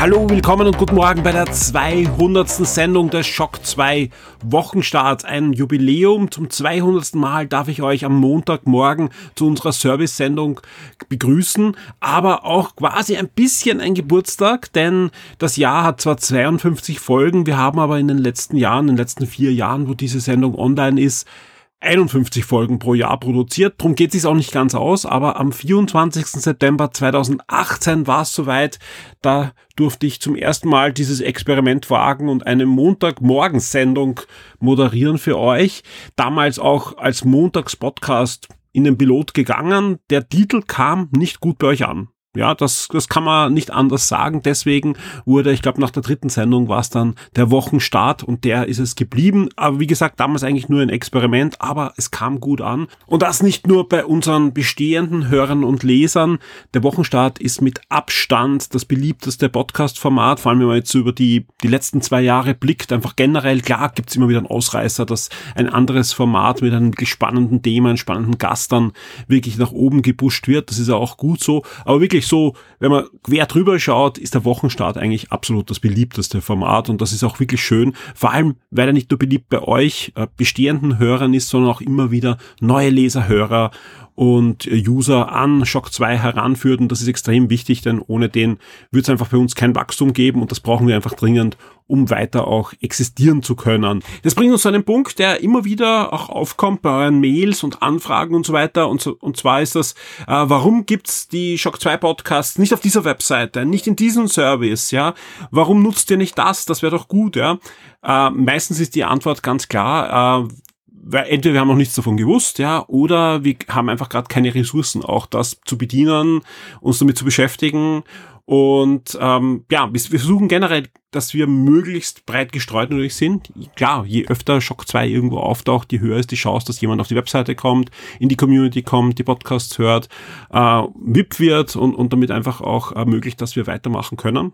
Hallo, willkommen und guten Morgen bei der 200. Sendung des Schock 2 Wochenstart. Ein Jubiläum. Zum 200. Mal darf ich euch am Montagmorgen zu unserer Service-Sendung begrüßen, aber auch quasi ein bisschen ein Geburtstag, denn das Jahr hat zwar 52 Folgen, wir haben aber in den letzten Jahren, in den letzten vier Jahren, wo diese Sendung online ist, 51 Folgen pro Jahr produziert. Drum geht es sich auch nicht ganz aus, aber am 24. September 2018 war es soweit. Da durfte ich zum ersten Mal dieses Experiment wagen und eine Montagmorgensendung moderieren für euch. Damals auch als Montagspodcast in den Pilot gegangen. Der Titel kam nicht gut bei euch an. Ja, das, das kann man nicht anders sagen. Deswegen wurde, ich glaube, nach der dritten Sendung war es dann der Wochenstart und der ist es geblieben. Aber wie gesagt, damals eigentlich nur ein Experiment, aber es kam gut an. Und das nicht nur bei unseren bestehenden Hörern und Lesern. Der Wochenstart ist mit Abstand das beliebteste Podcast-Format, vor allem wenn man jetzt über die, die letzten zwei Jahre blickt. Einfach generell, klar, gibt's immer wieder einen Ausreißer, dass ein anderes Format mit einem spannenden Thema, einem spannenden Gast dann wirklich nach oben gepusht wird. Das ist ja auch gut so. Aber wirklich wirklich so, wenn man quer drüber schaut, ist der Wochenstart eigentlich absolut das beliebteste Format und das ist auch wirklich schön, vor allem, weil er nicht nur beliebt bei euch äh, bestehenden Hörern ist, sondern auch immer wieder neue Leserhörer und User an Shock 2 heranführt. Und das ist extrem wichtig, denn ohne den wird es einfach bei uns kein Wachstum geben und das brauchen wir einfach dringend, um weiter auch existieren zu können. Das bringt uns zu einem Punkt, der immer wieder auch aufkommt bei euren Mails und Anfragen und so weiter. Und, so, und zwar ist das, äh, warum gibt's die Shock 2 Podcasts nicht auf dieser Webseite, nicht in diesem Service, ja? Warum nutzt ihr nicht das? Das wäre doch gut, ja? Äh, meistens ist die Antwort ganz klar, äh, entweder wir haben noch nichts davon gewusst, ja, oder wir haben einfach gerade keine Ressourcen, auch das zu bedienen, uns damit zu beschäftigen. Und ähm, ja, wir, versuchen generell, dass wir möglichst breit gestreut natürlich sind. Klar, je öfter Shock 2 irgendwo auftaucht, je höher ist die Chance, dass jemand auf die Webseite kommt, in die Community kommt, die Podcasts hört, äh, VIP wird und, und damit einfach auch ermöglicht, dass wir weitermachen können.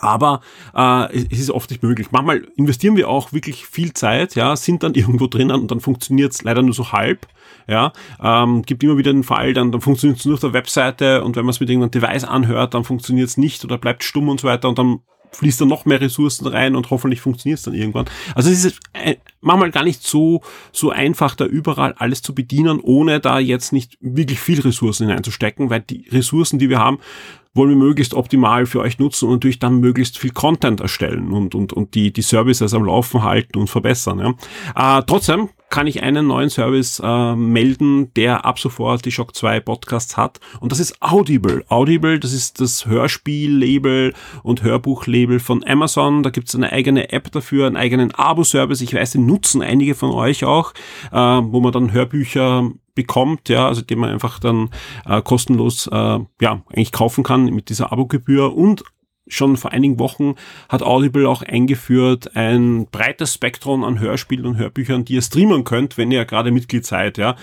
Aber äh, es ist oft nicht möglich. Manchmal investieren wir auch wirklich viel Zeit, ja, sind dann irgendwo drinnen und dann funktioniert es leider nur so halb. Ja, ähm, gibt immer wieder den Fall, dann, dann funktioniert es nur auf der Webseite und wenn man es mit irgendeinem Device anhört, dann funktioniert es nicht oder bleibt stumm und so weiter und dann fließt dann noch mehr Ressourcen rein und hoffentlich funktioniert es dann irgendwann. Also es ist äh, manchmal gar nicht so, so einfach, da überall alles zu bedienen, ohne da jetzt nicht wirklich viel Ressourcen hineinzustecken, weil die Ressourcen, die wir haben, wollen wir möglichst optimal für euch nutzen und natürlich dann möglichst viel Content erstellen und, und, und die, die Services am Laufen halten und verbessern. Ja. Äh, trotzdem kann ich einen neuen Service äh, melden, der ab sofort die Shock 2 Podcasts hat. Und das ist Audible. Audible, das ist das Hörspiel-Label und Hörbuch-Label von Amazon. Da gibt es eine eigene App dafür, einen eigenen Abo-Service. Ich weiß, den nutzen einige von euch auch, äh, wo man dann Hörbücher bekommt, ja, also den man einfach dann äh, kostenlos äh, ja eigentlich kaufen kann mit dieser Abogebühr und schon vor einigen Wochen hat Audible auch eingeführt ein breites Spektrum an Hörspielen und Hörbüchern, die ihr streamen könnt, wenn ihr gerade Mitglied seid, ja.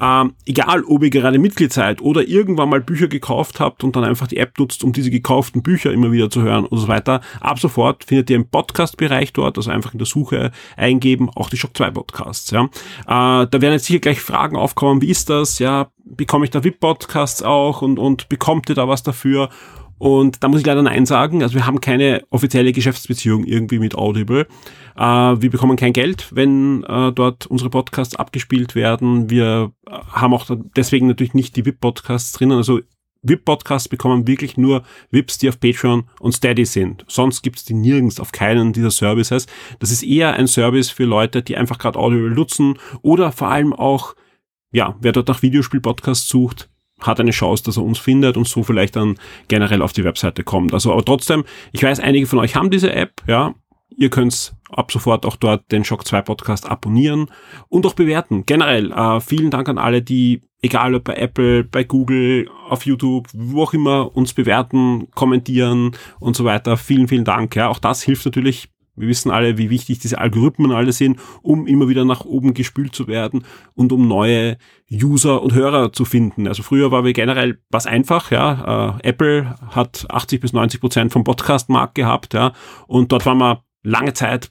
Ähm, egal, ob ihr gerade Mitglied seid oder irgendwann mal Bücher gekauft habt und dann einfach die App nutzt, um diese gekauften Bücher immer wieder zu hören und so weiter. Ab sofort findet ihr im Podcast-Bereich dort, also einfach in der Suche eingeben, auch die Shock 2 Podcasts, ja. Äh, da werden jetzt sicher gleich Fragen aufkommen, wie ist das, ja, bekomme ich da VIP-Podcasts auch und, und bekommt ihr da was dafür? Und da muss ich leider Nein sagen. Also wir haben keine offizielle Geschäftsbeziehung irgendwie mit Audible. Äh, wir bekommen kein Geld, wenn äh, dort unsere Podcasts abgespielt werden. Wir äh, haben auch deswegen natürlich nicht die VIP-Podcasts drinnen. Also VIP-Podcasts bekommen wirklich nur VIPs, die auf Patreon und Steady sind. Sonst gibt's die nirgends auf keinen dieser Services. Das ist eher ein Service für Leute, die einfach gerade Audible nutzen oder vor allem auch, ja, wer dort nach Videospiel-Podcasts sucht, hat eine Chance, dass er uns findet und so vielleicht dann generell auf die Webseite kommt. Also aber trotzdem, ich weiß, einige von euch haben diese App, ja. Ihr könnt ab sofort auch dort den Shock 2 Podcast abonnieren und auch bewerten. Generell, äh, vielen Dank an alle, die, egal ob bei Apple, bei Google, auf YouTube, wo auch immer, uns bewerten, kommentieren und so weiter. Vielen, vielen Dank. Ja, auch das hilft natürlich Wir wissen alle, wie wichtig diese Algorithmen alle sind, um immer wieder nach oben gespült zu werden und um neue User und Hörer zu finden. Also früher war wir generell was einfach, ja. Äh, Apple hat 80 bis 90 Prozent vom Podcast-Markt gehabt, ja. Und dort waren wir lange Zeit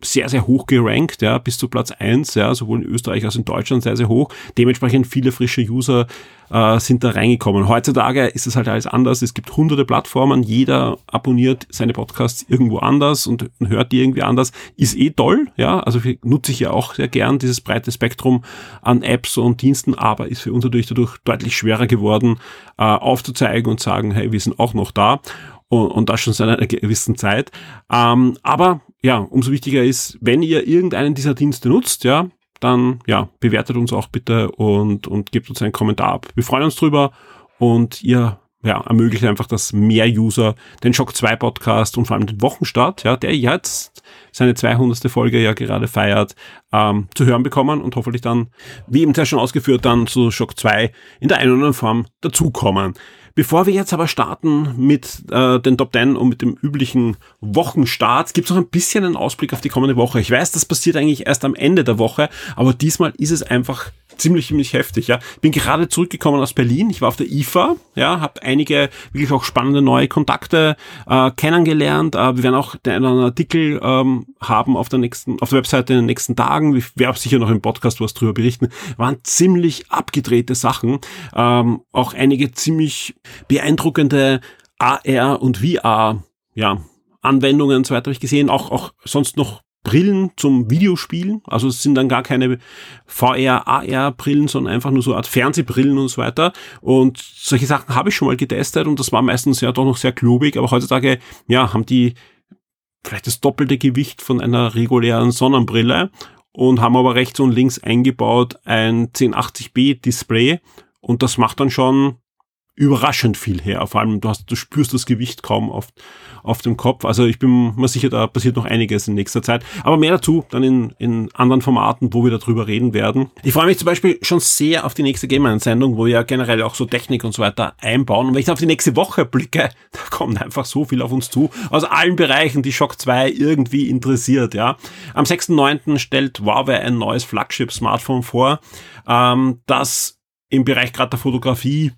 sehr, sehr hoch gerankt, ja, bis zu Platz eins, ja, sowohl in Österreich als auch in Deutschland sehr, sehr hoch. Dementsprechend viele frische User äh, sind da reingekommen. Heutzutage ist es halt alles anders. Es gibt hunderte Plattformen, jeder abonniert seine Podcasts irgendwo anders und hört die irgendwie anders. Ist eh toll, ja, also nutze ich ja auch sehr gern dieses breite Spektrum an Apps und Diensten, aber ist für uns natürlich dadurch deutlich schwerer geworden, äh, aufzuzeigen und sagen, hey, wir sind auch noch da und, und das schon seit einer gewissen Zeit. Ähm, aber ja, umso wichtiger ist, wenn ihr irgendeinen dieser Dienste nutzt, ja, dann ja, bewertet uns auch bitte und, und gebt uns einen Kommentar ab. Wir freuen uns drüber und ihr ja, ermöglicht einfach, dass mehr User den Shock 2 Podcast und vor allem den Wochenstart, ja, der jetzt seine 200. Folge ja gerade feiert, ähm, zu hören bekommen und hoffentlich dann, wie eben sehr schon ausgeführt, dann zu Shock 2 in der einen oder anderen Form dazukommen. Bevor wir jetzt aber starten mit äh, den Top 10 und mit dem üblichen Wochenstart, gibt es noch ein bisschen einen Ausblick auf die kommende Woche. Ich weiß, das passiert eigentlich erst am Ende der Woche, aber diesmal ist es einfach ziemlich, ziemlich heftig, ja. Bin gerade zurückgekommen aus Berlin. Ich war auf der IFA, ja, habe einige wirklich auch spannende neue Kontakte äh, kennengelernt. Äh, wir werden auch einen Artikel ähm, haben auf der nächsten, auf der Webseite in den nächsten Tagen. Ich werde sicher noch im Podcast was drüber berichten. Waren ziemlich abgedrehte Sachen. Ähm, auch einige ziemlich beeindruckende AR und VR, ja, Anwendungen und so weiter habe ich gesehen. Auch, auch sonst noch Brillen zum Videospielen. Also es sind dann gar keine VR, AR-Brillen, sondern einfach nur so Art Fernsehbrillen und so weiter. Und solche Sachen habe ich schon mal getestet und das war meistens ja doch noch sehr klobig, aber heutzutage, ja, haben die vielleicht das doppelte Gewicht von einer regulären Sonnenbrille und haben aber rechts und links eingebaut ein 1080p Display und das macht dann schon überraschend viel her. Vor allem, du, hast, du spürst das Gewicht kaum auf, auf dem Kopf. Also ich bin mir sicher, da passiert noch einiges in nächster Zeit. Aber mehr dazu dann in, in anderen Formaten, wo wir darüber reden werden. Ich freue mich zum Beispiel schon sehr auf die nächste Gamer-Sendung, wo wir ja generell auch so Technik und so weiter einbauen. Und wenn ich auf die nächste Woche blicke, da kommt einfach so viel auf uns zu. Aus allen Bereichen, die Shock 2 irgendwie interessiert, ja. Am 6.9. stellt Huawei ein neues Flagship-Smartphone vor, ähm, das im Bereich gerade der Fotografie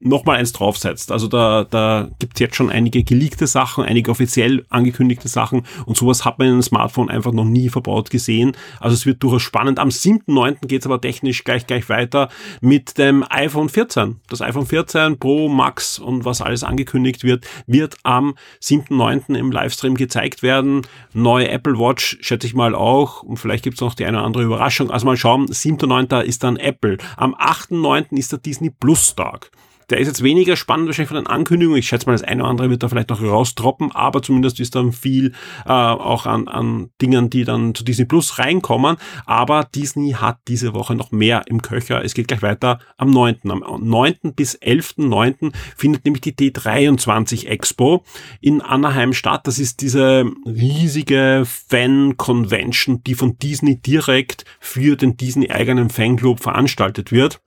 nochmal eins draufsetzt. Also da, da gibt's jetzt schon einige geleakte Sachen, einige offiziell angekündigte Sachen und sowas hat man in einem Smartphone einfach noch nie verbaut gesehen. Also es wird durchaus spannend. Am 7.9. geht's aber technisch gleich gleich weiter mit dem iPhone 14. Das iPhone 14 Pro Max und was alles angekündigt wird, wird am 7.9. im Livestream gezeigt werden. Neue Apple Watch schätze ich mal auch und vielleicht gibt's noch die eine oder andere Überraschung. Also mal schauen, 7.9. ist dann Apple. Am 8.9. ist der Disney Plus Tag. Der ist jetzt weniger spannend wahrscheinlich von den Ankündigungen. Ich schätze mal, das eine oder andere wird da vielleicht noch rausdroppen, aber zumindest ist dann viel äh, auch an, an Dingen, die dann zu Disney Plus reinkommen. Aber Disney hat diese Woche noch mehr im Köcher. Es geht gleich weiter am 9. Am 9. bis 11.9. findet nämlich die D23 Expo in Anaheim statt. Das ist diese riesige Fan-Convention, die von Disney direkt für den Disney-eigenen Fanclub veranstaltet wird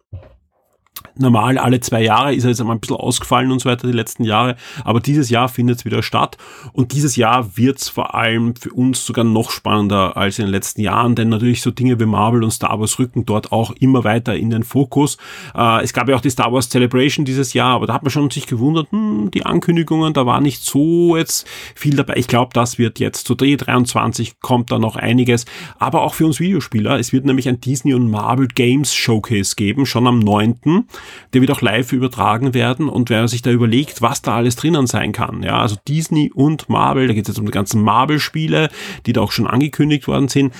normal alle zwei Jahre, ist er jetzt einmal ein bisschen ausgefallen und so weiter die letzten Jahre, aber dieses Jahr findet es wieder statt und dieses Jahr wird es vor allem für uns sogar noch spannender als in den letzten Jahren, denn natürlich so Dinge wie Marvel und Star Wars rücken dort auch immer weiter in den Fokus. Äh, es gab ja auch die Star Wars Celebration dieses Jahr, aber da hat man schon sich gewundert, hm, die Ankündigungen, da war nicht so jetzt viel dabei. Ich glaube, das wird jetzt zu D23 kommt da noch einiges, aber auch für uns Videospieler. Es wird nämlich ein Disney und Marvel Games Showcase geben, schon am 9 der wird auch live übertragen werden und wer sich da überlegt, was da alles drinnen sein kann, ja, also Disney und Marvel, da geht es jetzt um die ganzen Marvel-Spiele, die da auch schon angekündigt worden sind,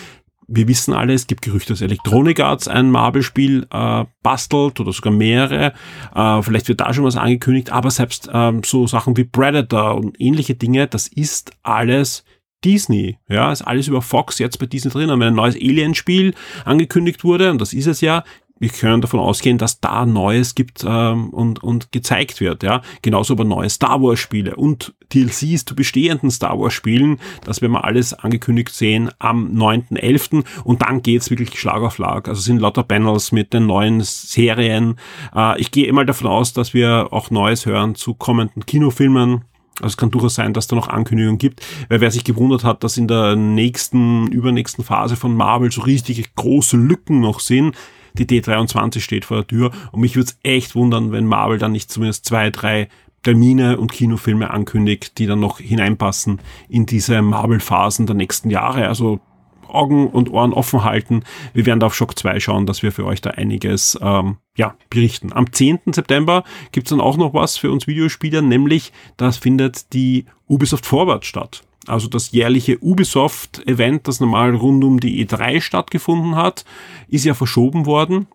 wir wissen alle, es gibt Gerüchte, dass Electronic Arts ein Marvel-Spiel äh, bastelt oder sogar mehrere. Äh, vielleicht wird da schon was angekündigt, aber selbst ähm, so Sachen wie Predator und ähnliche Dinge, das ist alles Disney. Ja, ist alles über Fox jetzt bei Disney drin. Wenn ein neues Alien-Spiel angekündigt wurde, und das ist es ja, wir können davon ausgehen, dass da Neues gibt ähm, und, und gezeigt wird. Ja, genauso aber neue Star Wars Spiele und DLCs zu bestehenden Star Wars Spielen. Das werden wir alles angekündigt sehen am 9.11. Und dann geht's wirklich Schlag auf Schlag. Also sind lauter Panels mit den neuen Serien. Äh, ich gehe immer davon aus, dass wir auch Neues hören zu kommenden Kinofilmen Also es kann durchaus sein, dass da noch Ankündigungen gibt, weil wer sich gewundert hat, dass in der nächsten, übernächsten Phase von Marvel so richtige große Lücken noch sind, die D23 steht vor der Tür und mich würde es echt wundern, wenn Marvel dann nicht zumindest zwei, drei Termine und Kinofilme ankündigt, die dann noch hineinpassen in diese Marvel-Phasen der nächsten Jahre. Also Augen und Ohren offen halten. Wir werden da auf Shock 2 schauen, dass wir für euch da einiges ähm, ja, berichten. Am 10. September gibt's dann auch noch was für uns Videospieler, nämlich das findet die Ubisoft Forward statt. Also das jährliche Ubisoft-Event, das normal rund um die E3 stattgefunden hat, ist ja verschoben worden.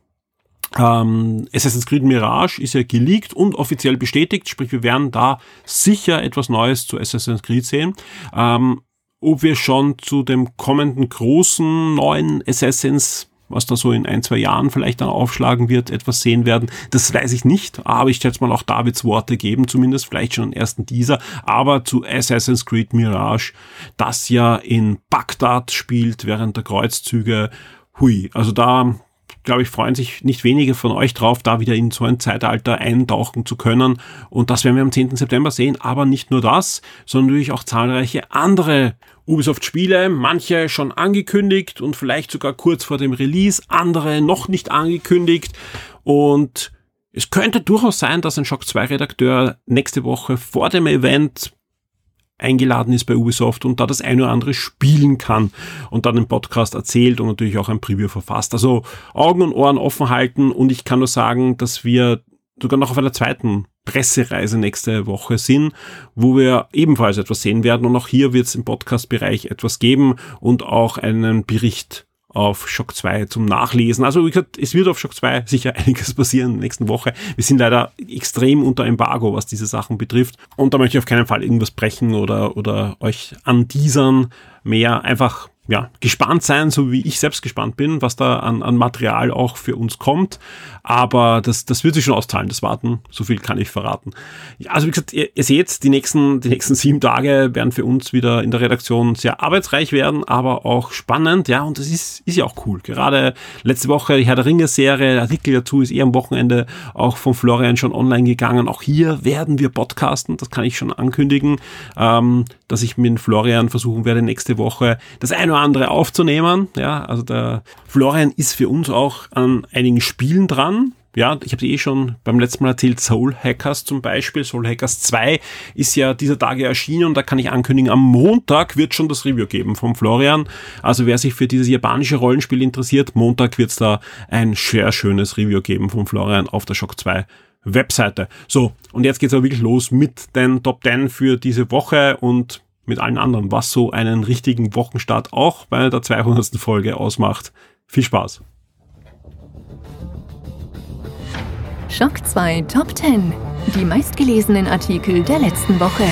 Ähm, Assassin's Creed Mirage ist ja geleakt und offiziell bestätigt, sprich wir werden da sicher etwas Neues zu Assassin's Creed sehen. Ähm, ob wir schon zu dem kommenden großen neuen Assassins was da so in ein, zwei Jahren vielleicht dann aufschlagen wird, etwas sehen werden. Das weiß ich nicht, aber ich schätze mal auch Davids Worte geben, zumindest vielleicht schon einen ersten Teaser. Aber zu Assassin's Creed Mirage, das ja in Bagdad spielt während der Kreuzzüge. Hui, also da glaube ich, freuen sich nicht wenige von euch drauf, da wieder in so ein Zeitalter eintauchen zu können. Und das werden wir am 10. September sehen. Aber nicht nur das, sondern natürlich auch zahlreiche andere Ubisoft-Spiele, manche schon angekündigt und vielleicht sogar kurz vor dem Release, andere noch nicht angekündigt. Und es könnte durchaus sein, dass ein Shock 2 Redakteur nächste Woche vor dem Event eingeladen ist bei Ubisoft und da das eine oder andere spielen kann und dann im Podcast erzählt und natürlich auch ein Preview verfasst. Also Augen und Ohren offen halten und ich kann nur sagen, dass wir sogar noch auf einer zweiten Pressereise nächste Woche sind, wo wir ebenfalls etwas sehen werden und auch hier wird es im Podcast-Bereich etwas geben und auch einen Bericht auf Shock 2 zum Nachlesen. Also wie gesagt, es wird auf Shock 2 sicher einiges passieren in der nächsten Woche. Wir sind leider extrem unter Embargo, was diese Sachen betrifft. Und da möchte ich auf keinen Fall irgendwas brechen oder, oder euch anteasern. Mehr einfach ja, gespannt sein, so wie ich selbst gespannt bin, was da an, an Material auch für uns kommt. Aber das, das wird sich schon auszahlen, das Warten. So viel kann ich verraten. Ja, also wie gesagt, ihr, ihr seht, die nächsten, die nächsten sieben Tage werden für uns wieder in der Redaktion sehr arbeitsreich werden, aber auch spannend. Ja, und das ist, ist ja auch cool. Gerade letzte Woche die Herr der Ringe Serie, der Artikel dazu ist eher am Wochenende auch von Florian schon online gegangen. Auch hier werden wir podcasten, das kann ich schon ankündigen, ähm, dass ich mit Florian versuchen werde, nächste Woche das eine oder andere aufzunehmen. Ja, also der Florian ist für uns auch an einigen Spielen dran. Ja, ich habe eh schon beim letzten Mal erzählt, Soul Hackers zum Beispiel. Soul Hackers 2 ist ja dieser Tage erschienen und da kann ich ankündigen, am Montag wird schon das Review geben vom Florian. Also wer sich für dieses japanische Rollenspiel interessiert, Montag wird es da ein sehr schönes Review geben vom Florian auf der Shock 2 Webseite. So, und jetzt geht's aber wirklich los mit den Top 10 für diese Woche und mit allen anderen, was so einen richtigen Wochenstart auch bei der 200. Folge ausmacht. Viel Spaß! Schock 2 Top 10. Die meistgelesenen Artikel der letzten Woche.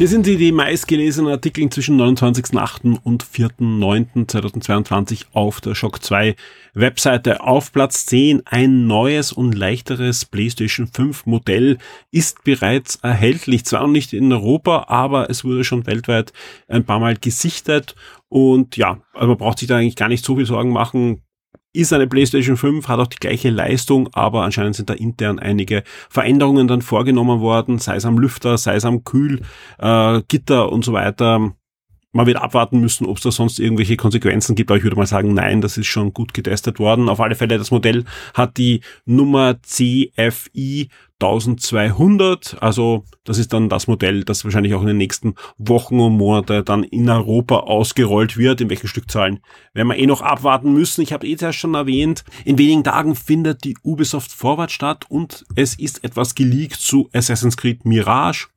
Hier sind sie, die meistgelesenen Artikel zwischen 29.08. und 4.09.2022 auf der Shock 2 Webseite. Auf Platz 10 ein neues und leichteres PlayStation 5 Modell ist bereits erhältlich. Zwar nicht in Europa, aber es wurde schon weltweit ein paar Mal gesichtet. Und ja, also man braucht sich da eigentlich gar nicht so viel Sorgen machen ist eine PlayStation 5, hat auch die gleiche Leistung, aber anscheinend sind da intern einige Veränderungen dann vorgenommen worden, sei es am Lüfter, sei es am Kühlgitter äh, und so weiter. Man wird abwarten müssen, ob es da sonst irgendwelche Konsequenzen gibt, aber ich würde mal sagen, nein, das ist schon gut getestet worden. Auf alle Fälle, das Modell hat die Nummer CFI 1200. Also das ist dann das Modell, das wahrscheinlich auch in den nächsten Wochen und Monate dann in Europa ausgerollt wird. In welchen Stückzahlen werden wir eh noch abwarten müssen. Ich habe eh zuerst schon erwähnt, in wenigen Tagen findet die Ubisoft Forward statt und es ist etwas geleakt zu Assassin's Creed Mirage.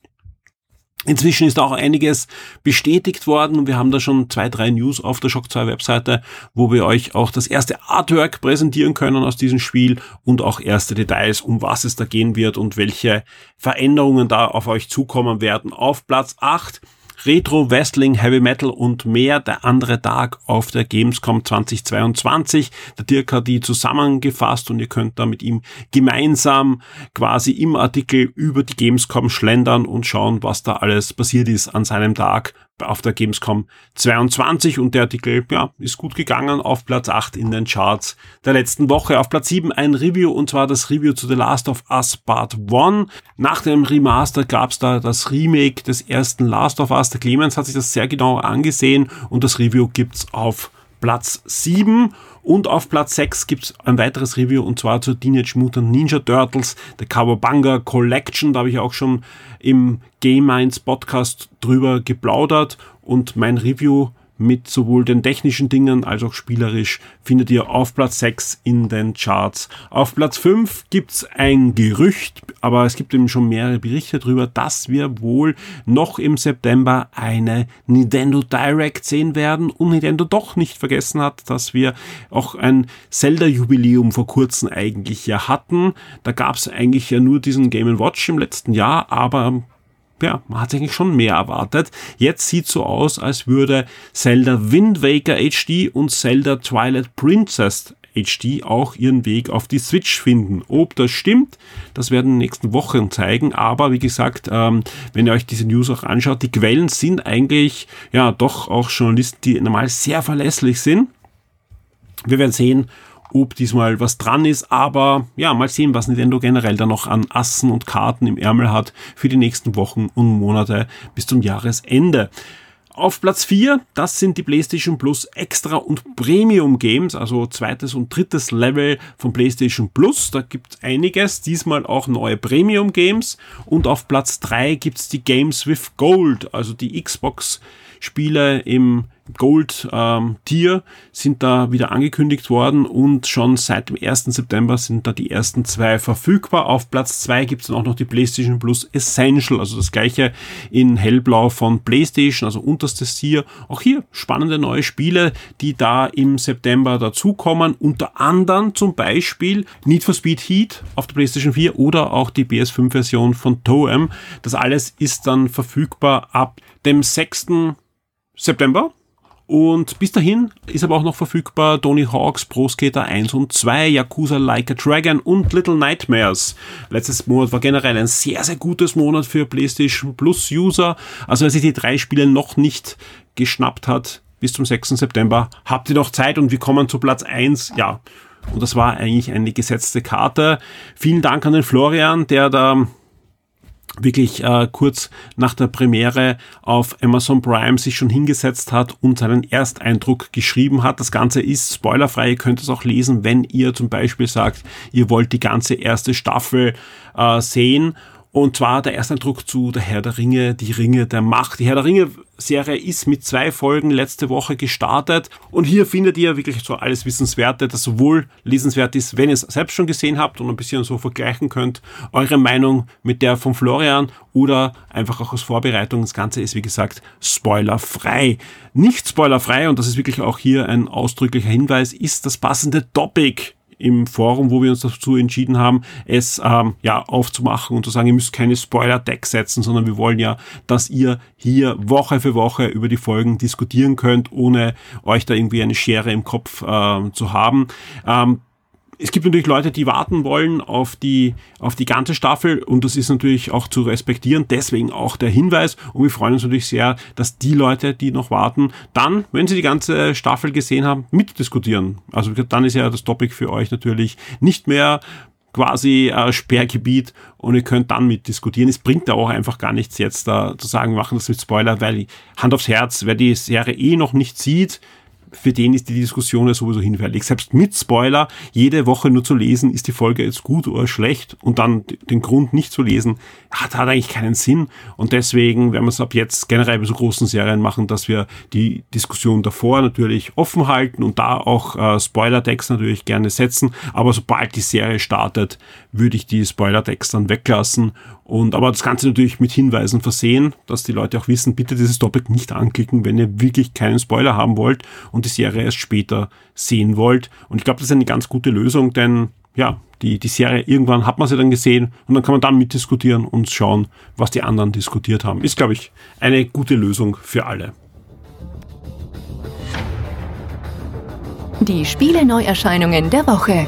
Inzwischen ist auch einiges bestätigt worden und wir haben da schon zwei, drei News auf der Shock 2 Webseite, wo wir euch auch das erste Artwork präsentieren können aus diesem Spiel und auch erste Details, um was es da gehen wird und welche Veränderungen da auf euch zukommen werden. Auf Platz 8 Retro, Wrestling, Heavy Metal und mehr der andere Tag auf der Gamescom 2022. Der Dirk hat die zusammengefasst und ihr könnt da mit ihm gemeinsam quasi im Artikel über die Gamescom schlendern und schauen, was da alles passiert ist an seinem Tag auf der Gamescom 22 und der Artikel ja, ist gut gegangen auf Platz 8 in den Charts der letzten Woche. Auf Platz 7 ein Review und zwar das Review zu The Last of Us Part 1. Nach dem Remaster gab es da das Remake des ersten Last of Us. Der Clemens hat sich das sehr genau angesehen und das Review gibt's auf Platz 7 und auf Platz 6 gibt's ein weiteres Review und zwar zur Teenage Mutant Ninja Turtles, der Cowabunga Collection. Da habe ich auch schon im Game Minds Podcast drüber geplaudert und mein Review mit sowohl den technischen Dingen als auch spielerisch findet ihr auf Platz 6 in den Charts. Auf Platz 5 gibt's ein Gerücht, aber es gibt eben schon mehrere Berichte darüber, dass wir wohl noch im September eine Nintendo Direct sehen werden und Nintendo doch nicht vergessen hat, dass wir auch ein Zelda-Jubiläum vor kurzem eigentlich ja hatten. Da gab's eigentlich ja nur diesen Game Watch im letzten Jahr, aber ja, man hat eigentlich schon mehr erwartet. Jetzt sieht so aus, als würde Zelda Wind Waker HD und Zelda Twilight Princess HD auch ihren Weg auf die Switch finden. Ob das stimmt, das werden die nächsten Wochen zeigen. Aber wie gesagt, ähm, wenn ihr euch diese News auch anschaut, die Quellen sind eigentlich ja doch auch Journalisten, die normal sehr verlässlich sind. Wir werden sehen, ob diesmal was dran ist. Aber ja, mal sehen, was Nintendo generell da noch an Assen und Karten im Ärmel hat für die nächsten Wochen und Monate bis zum Jahresende. Auf Platz 4, das sind die PlayStation Plus Extra und Premium Games, also zweites und drittes Level von PlayStation Plus. Da gibt es einiges, diesmal auch neue Premium Games. Und auf Platz 3 gibt es die Games with Gold, also die Xbox Spiele im Gold-Tier ähm, sind da wieder angekündigt worden und schon seit dem 1. September sind da die ersten zwei verfügbar. Auf Platz zwei gibt es dann auch noch die PlayStation Plus Essential, also das gleiche in hellblau von PlayStation, also unterstes Tier. Auch hier spannende neue Spiele, die da im September dazukommen. Unter anderem zum Beispiel Need for Speed Heat auf der PlayStation 4 oder auch die PS5-Version von Toem. Das alles ist dann verfügbar ab dem 6. September und bis dahin ist aber auch noch verfügbar Tony Hawks Pro Skater 1 und 2, Yakuza Like a Dragon und Little Nightmares. Letztes Monat war generell ein sehr, sehr gutes Monat für PlayStation Plus User. Also wer sich die drei Spiele noch nicht geschnappt hat, bis zum 6. September, habt ihr noch Zeit und wir kommen zu Platz 1. Ja, und das war eigentlich eine gesetzte Karte. Vielen Dank an den Florian, der da wirklich äh, kurz nach der Premiere auf Amazon Prime sich schon hingesetzt hat und seinen Ersteindruck geschrieben hat. Das Ganze ist spoilerfrei, ihr könnt es auch lesen, wenn ihr zum Beispiel sagt, ihr wollt die ganze erste Staffel äh, sehen und zwar der Ersteindruck zu Der Herr der Ringe, die Ringe der Macht. Die Herr der Ringe Serie ist mit zwei Folgen letzte Woche gestartet. Und hier findet ihr wirklich so alles Wissenswerte, das sowohl lesenswert ist, wenn ihr es selbst schon gesehen habt und ein bisschen so vergleichen könnt, eure Meinung mit der von Florian oder einfach auch aus Vorbereitung. Das Ganze ist, wie gesagt, spoilerfrei. Nicht spoilerfrei, und das ist wirklich auch hier ein ausdrücklicher Hinweis, ist das passende Topic im Forum, wo wir uns dazu entschieden haben, es ähm, ja aufzumachen und zu sagen, ihr müsst keine Spoiler-Tag setzen, sondern wir wollen ja, dass ihr hier Woche für Woche über die Folgen diskutieren könnt, ohne euch da irgendwie eine Schere im Kopf äh, zu haben. Ähm, es gibt natürlich Leute, die warten wollen auf die, auf die ganze Staffel und das ist natürlich auch zu respektieren. Deswegen auch der Hinweis und wir freuen uns natürlich sehr, dass die Leute, die noch warten, dann, wenn sie die ganze Staffel gesehen haben, mitdiskutieren. Also dann ist ja das Topic für euch natürlich nicht mehr quasi äh, Sperrgebiet und ihr könnt dann mitdiskutieren. Es bringt da auch einfach gar nichts jetzt da zu sagen, machen das mit Spoiler, weil Hand aufs Herz, wer die Serie eh noch nicht sieht, für den ist die Diskussion ja sowieso hinfällig. Selbst mit Spoiler, jede Woche nur zu lesen, ist die Folge jetzt gut oder schlecht und dann den Grund nicht zu lesen, hat, hat eigentlich keinen Sinn. Und deswegen werden wir es ab jetzt generell bei so großen Serien machen, dass wir die Diskussion davor natürlich offen halten und da auch äh, Spoiler-Decks natürlich gerne setzen. Aber sobald die Serie startet, würde ich die Spoiler-Decks dann weglassen und aber das Ganze natürlich mit Hinweisen versehen, dass die Leute auch wissen, bitte dieses Topic nicht anklicken, wenn ihr wirklich keinen Spoiler haben wollt und die Serie erst später sehen wollt. Und ich glaube, das ist eine ganz gute Lösung, denn ja, die, die Serie, irgendwann hat man sie dann gesehen und dann kann man dann mitdiskutieren und schauen, was die anderen diskutiert haben. Ist, glaube ich, eine gute Lösung für alle. Die Spiele Neuerscheinungen der Woche.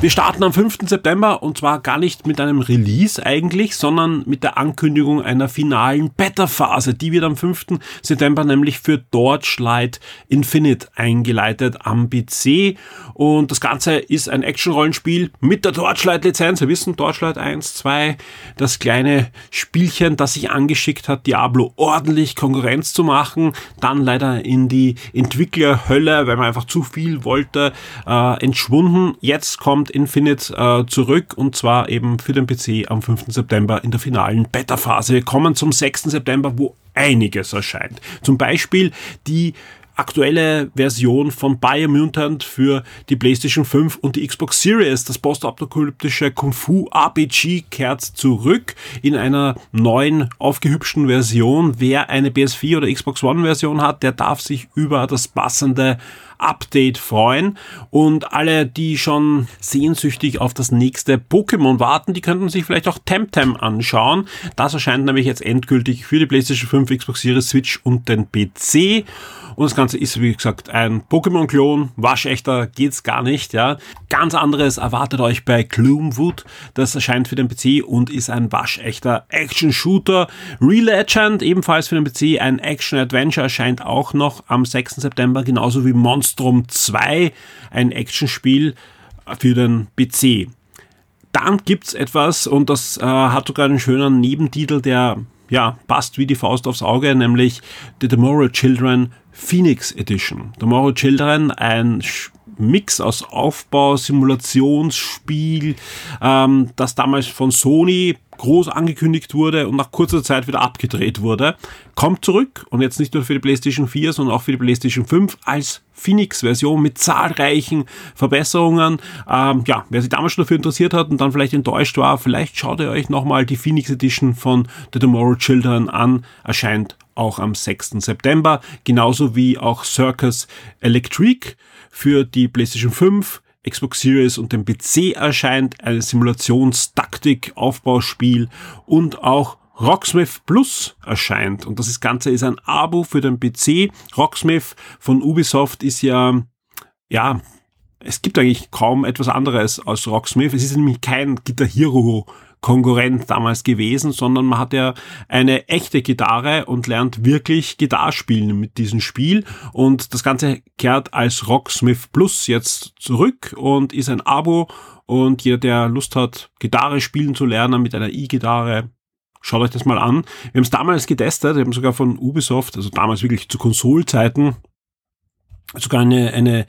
Wir starten am 5. September und zwar gar nicht mit einem Release eigentlich, sondern mit der Ankündigung einer finalen Beta-Phase. Die wird am 5. September nämlich für Torchlight Infinite eingeleitet am PC. Und das Ganze ist ein Action-Rollenspiel mit der Torchlight-Lizenz. Wir wissen, Torchlight 1, 2, das kleine Spielchen, das sich angeschickt hat, Diablo ordentlich Konkurrenz zu machen. Dann leider in die Entwicklerhölle, weil man einfach zu viel wollte, äh, entschwunden. Jetzt kommt Infinite äh, zurück und zwar eben für den PC am 5. September in der finalen Beta-Phase. Wir kommen zum 6. September, wo einiges erscheint. Zum Beispiel die aktuelle Version von Biomutant für die PlayStation 5 und die Xbox Series. Das postapokalyptische Kung Fu RPG kehrt zurück in einer neuen, aufgehübschten Version. Wer eine PS4 oder Xbox One Version hat, der darf sich über das passende Update freuen. Und alle, die schon sehnsüchtig auf das nächste Pokémon warten, die könnten sich vielleicht auch Temtem anschauen. Das erscheint nämlich jetzt endgültig für die PlayStation 5, Xbox Series, Switch und den PC. Und das Ganze ist, wie gesagt, ein Pokémon-Klon. Waschechter geht's gar nicht, ja. Ganz anderes erwartet euch bei Gloomwood. Das erscheint für den PC und ist ein waschechter Action-Shooter. Real Legend, ebenfalls für den PC, ein Action-Adventure, erscheint auch noch am 6. September, genauso wie Monstrum 2, ein Actionspiel für den PC. Dann gibt es etwas, und das äh, hat sogar einen schönen Nebentitel, der ja, passt wie die Faust aufs Auge, nämlich The Tomorrow Children Phoenix Edition. Tomorrow Children, ein Mix aus Aufbau, Simulationsspiel, ähm, das damals von Sony groß angekündigt wurde und nach kurzer Zeit wieder abgedreht wurde, kommt zurück und jetzt nicht nur für die PlayStation 4, sondern auch für die PlayStation 5 als Phoenix-Version mit zahlreichen Verbesserungen. Ähm, ja, wer sich damals schon dafür interessiert hat und dann vielleicht enttäuscht war, vielleicht schaut ihr euch nochmal die Phoenix Edition von The Tomorrow Children an. Erscheint auch am 6. September, genauso wie auch Circus Electric für die PlayStation 5, Xbox Series und den PC erscheint, ein Simulationstaktik-Aufbauspiel und auch Rocksmith Plus erscheint. Und das Ganze ist ein Abo für den PC. Rocksmith von Ubisoft ist ja, ja, es gibt eigentlich kaum etwas anderes als Rocksmith. Es ist nämlich kein Guitar Hero Konkurrent damals gewesen, sondern man hat ja eine echte Gitarre und lernt wirklich Gitarre spielen mit diesem Spiel. Und das Ganze kehrt als Rocksmith Plus jetzt zurück und ist ein Abo. Und jeder, der Lust hat, Gitarre spielen zu lernen mit einer E-Gitarre, schaut euch das mal an. Wir haben es damals getestet, wir haben sogar von Ubisoft, also damals wirklich zu Konsolzeiten, sogar eine, eine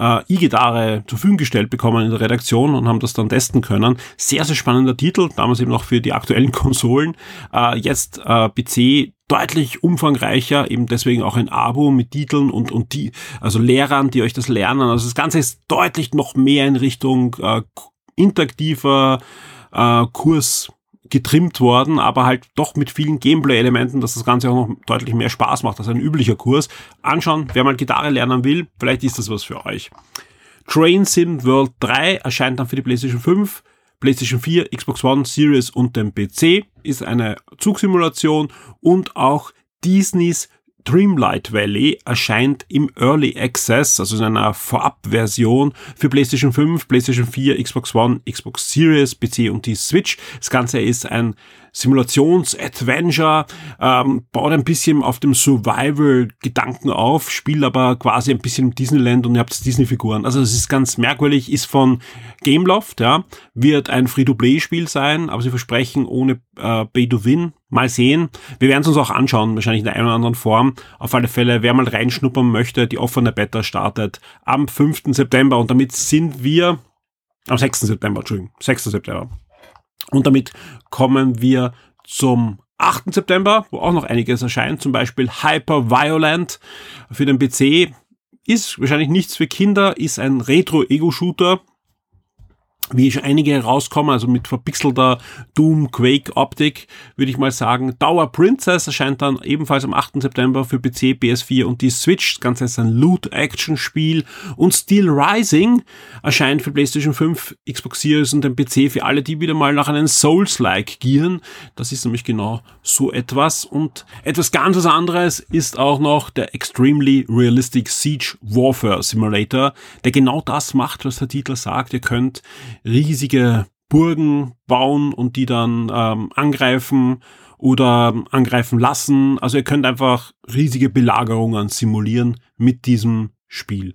äh, E-Gitarre zur Verfügung gestellt bekommen in der Redaktion und haben das dann testen können. Sehr, sehr spannender Titel, damals eben noch für die aktuellen Konsolen. Äh, jetzt äh, PC deutlich umfangreicher, eben deswegen auch ein Abo mit Titeln und, und die, also Lehrern, die euch das lernen. Also das Ganze ist deutlich noch mehr in Richtung äh, interaktiver äh, Kurs getrimmt worden, aber halt doch mit vielen Gameplay-Elementen, dass das Ganze auch noch deutlich mehr Spaß macht als ein üblicher Kurs. Anschauen, wer mal Gitarre lernen will, vielleicht ist das was für euch. Train Sim World 3 erscheint dann für die PlayStation 5, PlayStation 4, Xbox One, Series und den PC, ist eine Zugsimulation und auch Disneys Dreamlight Valley erscheint im Early Access, also in einer Vorabversion für PlayStation 5, PlayStation 4, Xbox One, Xbox Series, PC und die Switch. Das Ganze ist ein Simulations-Adventure, ähm, baut ein bisschen auf dem Survival-Gedanken auf, spielt aber quasi ein bisschen Disneyland und ihr habt Disney-Figuren. Also es ist ganz merkwürdig, ist von Gameloft, ja, wird ein Free-to-Play-Spiel sein, aber sie versprechen ohne äh, Pay-to-Win. Mal sehen. Wir werden es uns auch anschauen, wahrscheinlich in der einen oder anderen Form. Auf alle Fälle, wer mal reinschnuppern möchte, die offene Beta startet am 5. September und damit sind wir am 6. September, Entschuldigung, 6. September. Und damit kommen wir zum 8. September, wo auch noch einiges erscheint, zum Beispiel Hyper Violent für den PC. Ist wahrscheinlich nichts für Kinder, ist ein Retro-Ego-Shooter wie schon einige rauskommen, also mit verpixelter Doom Quake Optik, würde ich mal sagen. Tower Princess erscheint dann ebenfalls am 8. September für PC, PS4 und die Switch. Das Ganze ist ein Loot-Action-Spiel. Und Steel Rising erscheint für PlayStation 5, Xbox Series und den PC für alle, die wieder mal nach einem Souls-like gieren. Das ist nämlich genau so etwas. Und etwas ganz was anderes ist auch noch der Extremely Realistic Siege Warfare Simulator, der genau das macht, was der Titel sagt. Ihr könnt riesige Burgen bauen und die dann ähm, angreifen oder angreifen lassen. Also ihr könnt einfach riesige Belagerungen simulieren mit diesem Spiel.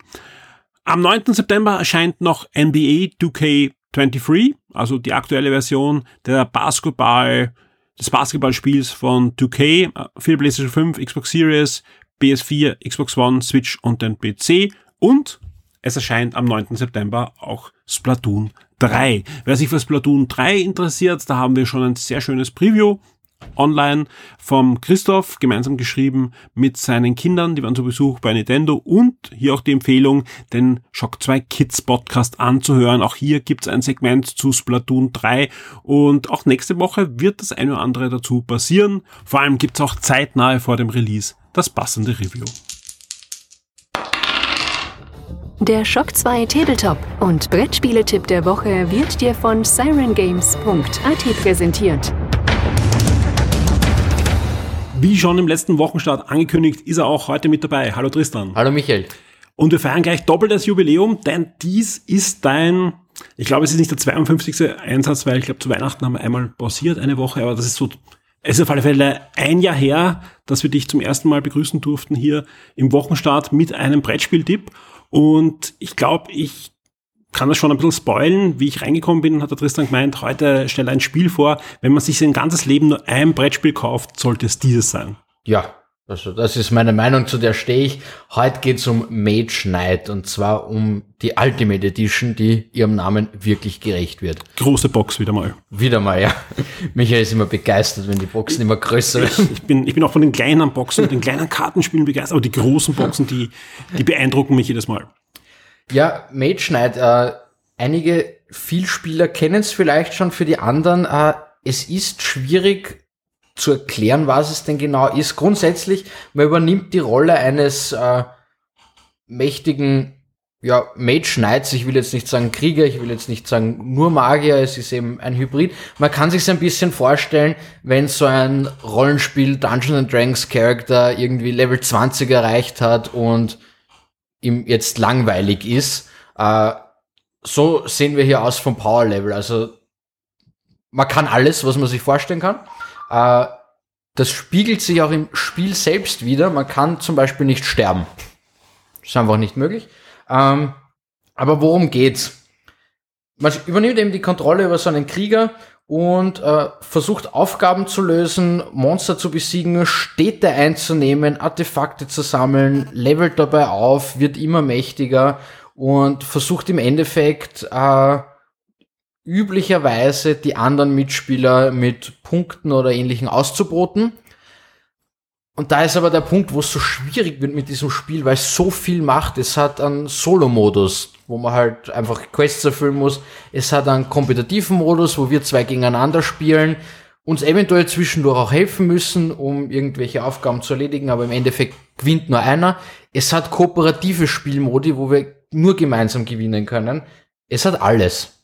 Am 9. September erscheint noch NBA 2K23, also die aktuelle Version der Basketball, des Basketballspiels von 2K für PlayStation 5, Xbox Series, PS4, Xbox One, Switch und den PC. Und es erscheint am 9. September auch Splatoon 3. Wer sich für Splatoon 3 interessiert, da haben wir schon ein sehr schönes Preview online vom Christoph gemeinsam geschrieben mit seinen Kindern. Die waren zu Besuch bei Nintendo und hier auch die Empfehlung, den Shock 2 Kids Podcast anzuhören. Auch hier gibt's ein Segment zu Splatoon 3 und auch nächste Woche wird das eine oder andere dazu passieren. Vor allem gibt's auch zeitnahe vor dem Release das passende Review. Der Shock 2 Tabletop und Brettspieletipp der Woche wird dir von sirengames.at präsentiert. Wie schon im letzten Wochenstart angekündigt, ist er auch heute mit dabei. Hallo Tristan. Hallo Michael. Und wir feiern gleich doppeltes Jubiläum, denn dies ist dein, ich glaube, es ist nicht der 52. Einsatz, weil ich glaube, zu Weihnachten haben wir einmal pausiert eine Woche, aber das ist so, es ist auf alle Fälle ein Jahr her, dass wir dich zum ersten Mal begrüßen durften hier im Wochenstart mit einem Brettspieltipp. Und ich glaube, ich kann das schon ein bisschen spoilen. Wie ich reingekommen bin, hat der Tristan gemeint, heute stelle ein Spiel vor. Wenn man sich sein ganzes Leben nur ein Brettspiel kauft, sollte es dieses sein. Ja, also das ist meine Meinung, zu der stehe ich. Heute geht's um Mage Knight und zwar um die Ultimate Edition, die ihrem Namen wirklich gerecht wird. Große Box wieder mal. Wieder mal, ja. Michael ist immer begeistert, wenn die Boxen immer größer werden. Ich bin, ich bin auch von den kleinen Boxen und den kleinen Kartenspielen begeistert, aber die großen Boxen, die, die beeindrucken mich jedes Mal. Ja, Mage Knight, äh, einige Vielspieler kennen es vielleicht schon, für die anderen, äh, es ist schwierig zu erklären, was es denn genau ist. Grundsätzlich, man übernimmt die Rolle eines äh, mächtigen ja, Mage Knights, ich will jetzt nicht sagen Krieger, ich will jetzt nicht sagen nur Magier, es ist eben ein Hybrid. Man kann sich ein bisschen vorstellen, wenn so ein Rollenspiel Dungeons Dragons Charakter irgendwie Level 20 erreicht hat und ihm jetzt langweilig ist. Äh, so sehen wir hier aus vom Power Level. Also man kann alles, was man sich vorstellen kann. Äh, das spiegelt sich auch im Spiel selbst wieder. Man kann zum Beispiel nicht sterben. Das ist einfach nicht möglich. Ähm, aber worum geht's? Man übernimmt eben die Kontrolle über so einen Krieger und äh, versucht Aufgaben zu lösen, Monster zu besiegen, Städte einzunehmen, Artefakte zu sammeln, levelt dabei auf, wird immer mächtiger und versucht im Endeffekt äh, üblicherweise die anderen Mitspieler mit Punkten oder ähnlichen auszuboten. Und da ist aber der Punkt, wo es so schwierig wird mit diesem Spiel, weil es so viel macht. Es hat einen Solo-Modus, wo man halt einfach Quests erfüllen muss. Es hat einen kompetitiven Modus, wo wir zwei gegeneinander spielen, uns eventuell zwischendurch auch helfen müssen, um irgendwelche Aufgaben zu erledigen, aber im Endeffekt gewinnt nur einer. Es hat kooperative Spielmodi, wo wir nur gemeinsam gewinnen können. Es hat alles.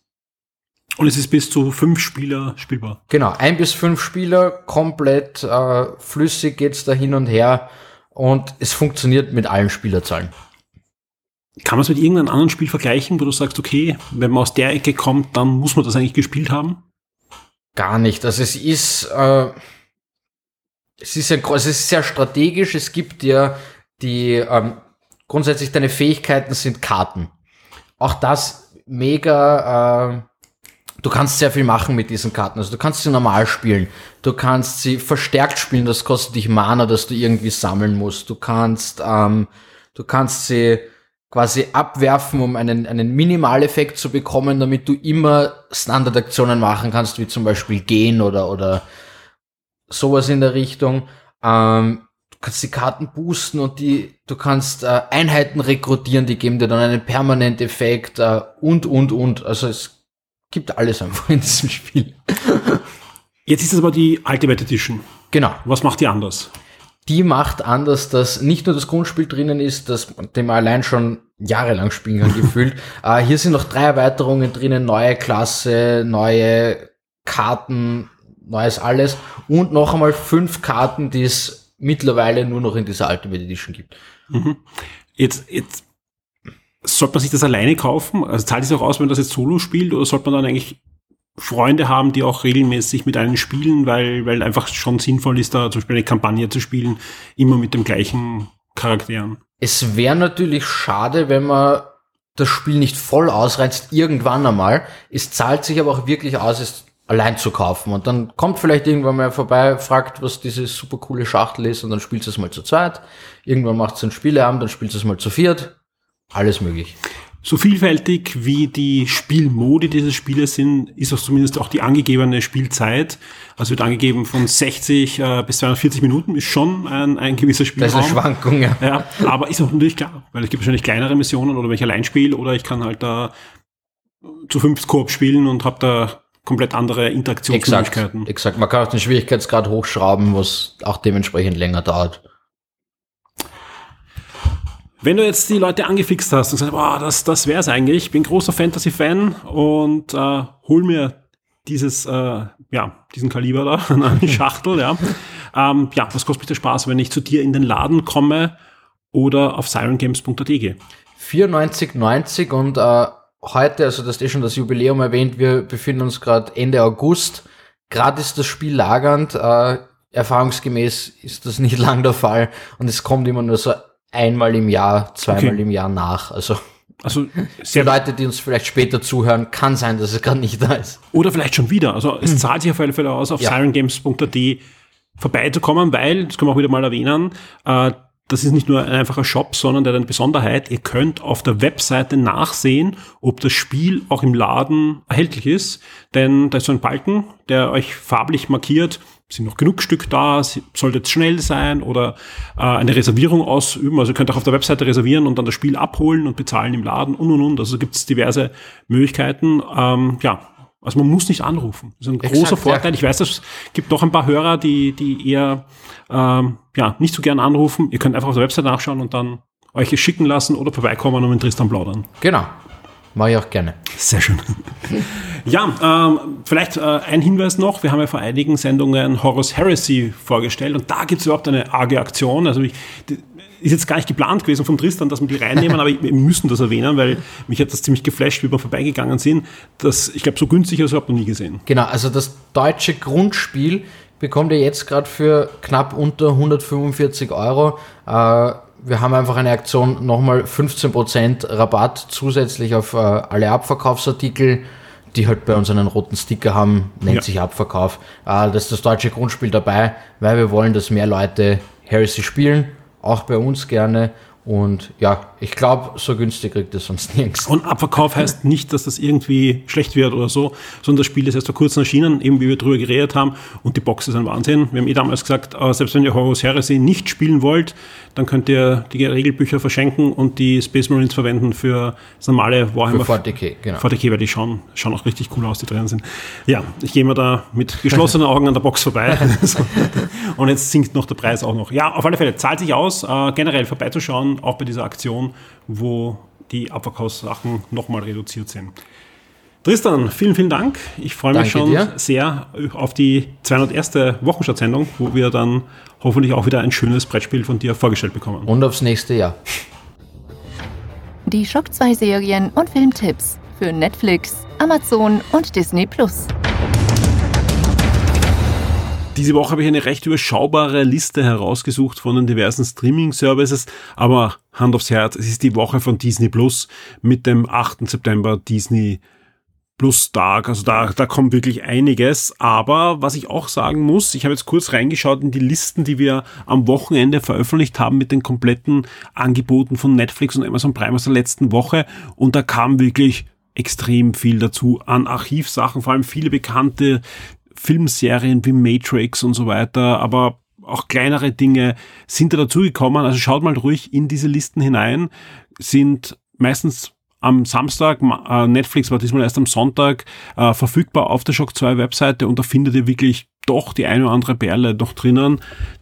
Und es ist bis zu fünf Spieler spielbar. Genau, ein bis fünf Spieler, komplett äh, flüssig geht's da hin und her und es funktioniert mit allen Spielerzahlen. Kann man es mit irgendeinem anderen Spiel vergleichen, wo du sagst, okay, wenn man aus der Ecke kommt, dann muss man das eigentlich gespielt haben? Gar nicht. Also es ist, äh, es ist, ein, es ist sehr strategisch. Es gibt ja die, ähm, grundsätzlich deine Fähigkeiten sind Karten. Auch das mega, äh, du kannst sehr viel machen mit diesen Karten. Also du kannst sie normal spielen. Du kannst sie verstärkt spielen, das kostet dich Mana, dass du irgendwie sammeln musst. Du kannst, ähm, du kannst sie quasi abwerfen, um einen, einen Minimaleffekt zu bekommen, damit du immer Standardaktionen machen kannst, wie zum Beispiel gehen oder, oder sowas in der Richtung. Ähm, du kannst die Karten boosten und die, du kannst äh, Einheiten rekrutieren, die geben dir dann einen Permanent-Effekt äh, und, und, und. Also es gibt alles einfach in diesem Spiel. Jetzt ist es aber die Ultimate Edition. Genau. Was macht die anders? Die macht anders, dass nicht nur das Grundspiel drinnen ist, das, den man allein schon jahrelang spielen kann, gefühlt. Uh, hier sind noch drei Erweiterungen drinnen, neue Klasse, neue Karten, neues alles und noch einmal fünf Karten, die es mittlerweile nur noch in dieser Ultimate Edition gibt. Mhm. Jetzt, jetzt sollte man sich das alleine kaufen? Also zahlt es auch aus, wenn man das jetzt solo spielt oder sollte man dann eigentlich Freunde haben, die auch regelmäßig mit einem spielen, weil, weil einfach schon sinnvoll ist, da zum Beispiel eine Kampagne zu spielen, immer mit dem gleichen Charakteren. Es wäre natürlich schade, wenn man das Spiel nicht voll ausreizt, irgendwann einmal. Es zahlt sich aber auch wirklich aus, es allein zu kaufen. Und dann kommt vielleicht irgendwann mal vorbei, fragt, was diese super coole Schachtel ist, und dann spielt es mal zu zweit. Irgendwann macht es einen Spieleabend, dann spielt es mal zu viert. Alles möglich. So vielfältig wie die Spielmodi dieses Spieles sind, ist auch zumindest auch die angegebene Spielzeit. Also wird angegeben von 60 äh, bis 240 Minuten, ist schon ein, ein gewisser Spielraum. Das ist eine Schwankung, ja. ja. Aber ist auch natürlich klar, weil es gibt wahrscheinlich kleinere Missionen oder wenn ich allein spiele oder ich kann halt da zu fünf Koop spielen und habe da komplett andere Interaktionsmöglichkeiten. Exakt, exakt. Man kann auch den Schwierigkeitsgrad hochschrauben, was auch dementsprechend länger dauert. Wenn du jetzt die Leute angefixt hast und sagst, boah, das, das wär's eigentlich, ich bin großer Fantasy-Fan und äh, hol mir dieses, äh, ja, diesen Kaliber da, eine Schachtel, ja. Ähm, ja, was kostet mich der Spaß, wenn ich zu dir in den Laden komme oder auf sirengames.at gehe? 94,90 und äh, heute, also das ist eh schon das Jubiläum erwähnt, wir befinden uns gerade Ende August. Gerade ist das Spiel lagernd. Äh, erfahrungsgemäß ist das nicht lang der Fall und es kommt immer nur so einmal im Jahr, zweimal okay. im Jahr nach. Also also sehr Leute, die uns vielleicht später zuhören, kann sein, dass es gerade nicht da ist. Oder vielleicht schon wieder. Also es hm. zahlt sich auf alle Fälle aus, auf ja. sirengames.at vorbeizukommen, weil, das können wir auch wieder mal erwähnen, äh, das ist nicht nur ein einfacher Shop, sondern der hat eine Besonderheit. Ihr könnt auf der Webseite nachsehen, ob das Spiel auch im Laden erhältlich ist. Denn da ist so ein Balken, der euch farblich markiert, sind noch genug Stück da, sollte es schnell sein oder äh, eine Reservierung ausüben. Also ihr könnt auch auf der Webseite reservieren und dann das Spiel abholen und bezahlen im Laden und und und. Also gibt es diverse Möglichkeiten. Ähm, ja, also man muss nicht anrufen. Das ist ein Exakt, großer Vorteil. Ja. Ich weiß, es gibt noch ein paar Hörer, die, die eher ähm, ja, nicht so gern anrufen. Ihr könnt einfach auf der Website nachschauen und dann euch schicken lassen oder vorbeikommen und mit Tristan plaudern. Genau. Mache ich auch gerne. Sehr schön. ja, ähm, vielleicht äh, ein Hinweis noch. Wir haben ja vor einigen Sendungen Horus Heresy vorgestellt und da gibt es überhaupt eine arge Aktion. Also ich, die, ist jetzt gar nicht geplant gewesen von Tristan, dass wir die reinnehmen, aber wir müssen das erwähnen, weil mich hat das ziemlich geflasht, wie wir vorbeigegangen sind. Das, ich glaube, so günstig habe ich überhaupt noch nie gesehen. Genau, also das deutsche Grundspiel bekommt ihr jetzt gerade für knapp unter 145 Euro. Äh, wir haben einfach eine Aktion, nochmal 15% Rabatt zusätzlich auf äh, alle Abverkaufsartikel, die halt bei uns einen roten Sticker haben, nennt ja. sich Abverkauf. Äh, das ist das deutsche Grundspiel dabei, weil wir wollen, dass mehr Leute Heresy spielen, auch bei uns gerne und ja, ich glaube, so günstig kriegt es sonst nirgends. Und Abverkauf heißt nicht, dass das irgendwie schlecht wird oder so, sondern das Spiel ist erst vor kurzem erschienen, eben wie wir drüber geredet haben. Und die Box ist ein Wahnsinn. Wir haben eh damals gesagt, äh, selbst wenn ihr Horus Heresy nicht spielen wollt, dann könnt ihr die Regelbücher verschenken und die Space Marines verwenden für das normale Warhammer. Für 40k, genau. 40k, weil die schauen, schauen auch richtig cool aus, die drin sind. Ja, ich gehe mal da mit geschlossenen Augen an der Box vorbei. und jetzt sinkt noch der Preis auch noch. Ja, auf alle Fälle, zahlt sich aus, äh, generell vorbeizuschauen, auch bei dieser Aktion, wo die Abverkaufssachen nochmal reduziert sind. Tristan, vielen, vielen Dank. Ich freue mich Danke schon dir. sehr auf die 201. Wochenstartsendung, wo wir dann hoffentlich auch wieder ein schönes Brettspiel von dir vorgestellt bekommen. Und aufs nächste Jahr. Die Schock 2 Serien und Filmtipps für Netflix, Amazon und Disney Plus. Diese Woche habe ich eine recht überschaubare Liste herausgesucht von den diversen Streaming-Services, aber Hand aufs Herz, es ist die Woche von Disney Plus mit dem 8. September Disney Plus Tag. Also da, da kommt wirklich einiges. Aber was ich auch sagen muss, ich habe jetzt kurz reingeschaut in die Listen, die wir am Wochenende veröffentlicht haben mit den kompletten Angeboten von Netflix und Amazon Prime aus der letzten Woche. Und da kam wirklich extrem viel dazu an Archivsachen, vor allem viele bekannte Filmserien wie Matrix und so weiter, aber auch kleinere Dinge sind da dazugekommen. Also schaut mal ruhig in diese Listen hinein, sind meistens am Samstag, äh, Netflix war diesmal erst am Sonntag äh, verfügbar auf der Shock 2 Webseite und da findet ihr wirklich doch die eine oder andere Perle noch drinnen,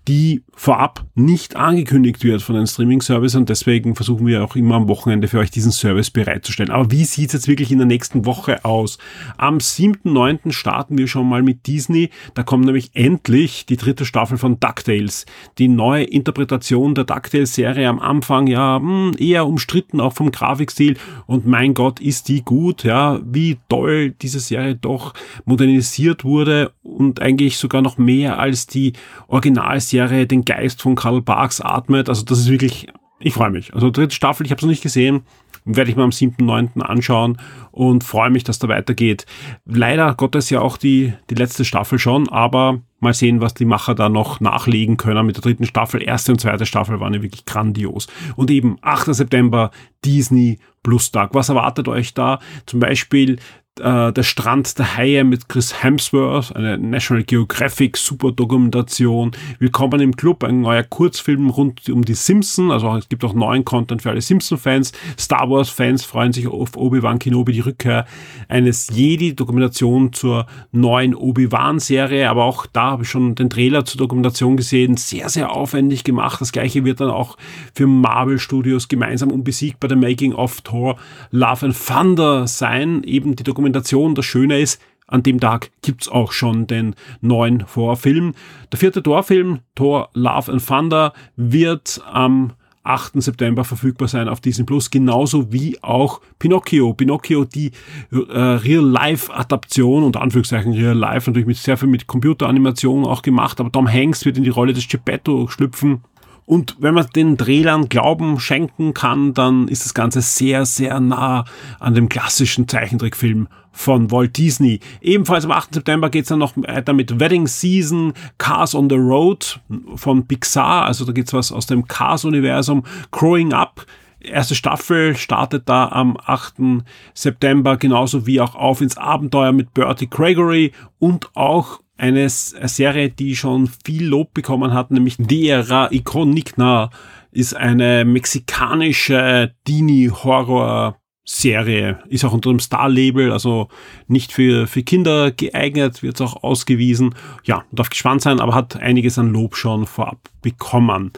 die vorab nicht angekündigt wird von den Streaming-Service und deswegen versuchen wir auch immer am Wochenende für euch diesen Service bereitzustellen. Aber wie sieht's jetzt wirklich in der nächsten Woche aus? Am 7.9. starten wir schon mal mit Disney. Da kommt nämlich endlich die dritte Staffel von DuckTales. Die neue Interpretation der DuckTales-Serie am Anfang, ja, hm, eher umstritten, auch vom Grafikstil. Und mein Gott, ist die gut, ja, wie toll diese Serie doch modernisiert wurde und eigentlich sogar noch mehr als die Originalserie den Geist von Karl Barks atmet. Also das ist wirklich, ich freue mich. Also dritte Staffel, ich habe es noch nicht gesehen, werde ich mir am 7.9. anschauen und freue mich, dass da weitergeht. Leider Gottes ja auch die, die letzte Staffel schon, aber mal sehen, was die Macher da noch nachlegen können mit der dritten Staffel. Erste und zweite Staffel waren ja wirklich grandios. Und eben 8. September Disney Plus Tag. Was erwartet euch da? Zum Beispiel äh, Der Strand der Haie mit Chris Hemsworth, eine National Geographic Superdokumentation. Willkommen im Club, ein neuer Kurzfilm rund um die Simpsons. Also es gibt auch neuen Content für alle Simpson-Fans. Star Wars-Fans freuen sich auf Obi-Wan Kenobi, die Rückkehr eines Jedi, Dokumentation zur neuen Obi-Wan-Serie. Aber auch da habe ich schon den Trailer zur Dokumentation gesehen. Sehr, sehr aufwendig gemacht. Das gleiche wird dann auch für Marvel Studios gemeinsam unbesiegt bei der Making of Thor Love and Thunder sein. Eben die Dokumentation Dokumentation. Das Schöne ist, an dem Tag gibt's auch schon den neuen Vorfilm. Der vierte Torfilm, Thor Love and Thunder, wird am 8. September verfügbar sein auf Disney Plus, genauso wie auch Pinocchio. Pinocchio, die äh, Real-Life-Adaption, unter Anführungszeichen Real-Life, natürlich mit sehr viel mit Computeranimation auch gemacht, aber Tom Hanks wird in die Rolle des Geppetto schlüpfen. Und wenn man den Trailern Glauben schenken kann, dann ist das Ganze sehr, sehr nah an dem klassischen Zeichentrickfilm von Walt Disney. Ebenfalls am 8. September geht's dann noch weiter mit Wedding Season, Cars on the Road von Pixar. Also da geht's was aus dem Cars-Universum. Growing Up erste Staffel startet da am 8. September, genauso wie auch auf ins Abenteuer mit Bertie Gregory und auch eine Serie, die schon viel Lob bekommen hat, nämlich Dera Iconicna, ist eine mexikanische Dini-Horror- Serie ist auch unter dem Star-Label, also nicht für, für Kinder geeignet, wird auch ausgewiesen. Ja, darf gespannt sein, aber hat einiges an Lob schon vorab bekommen.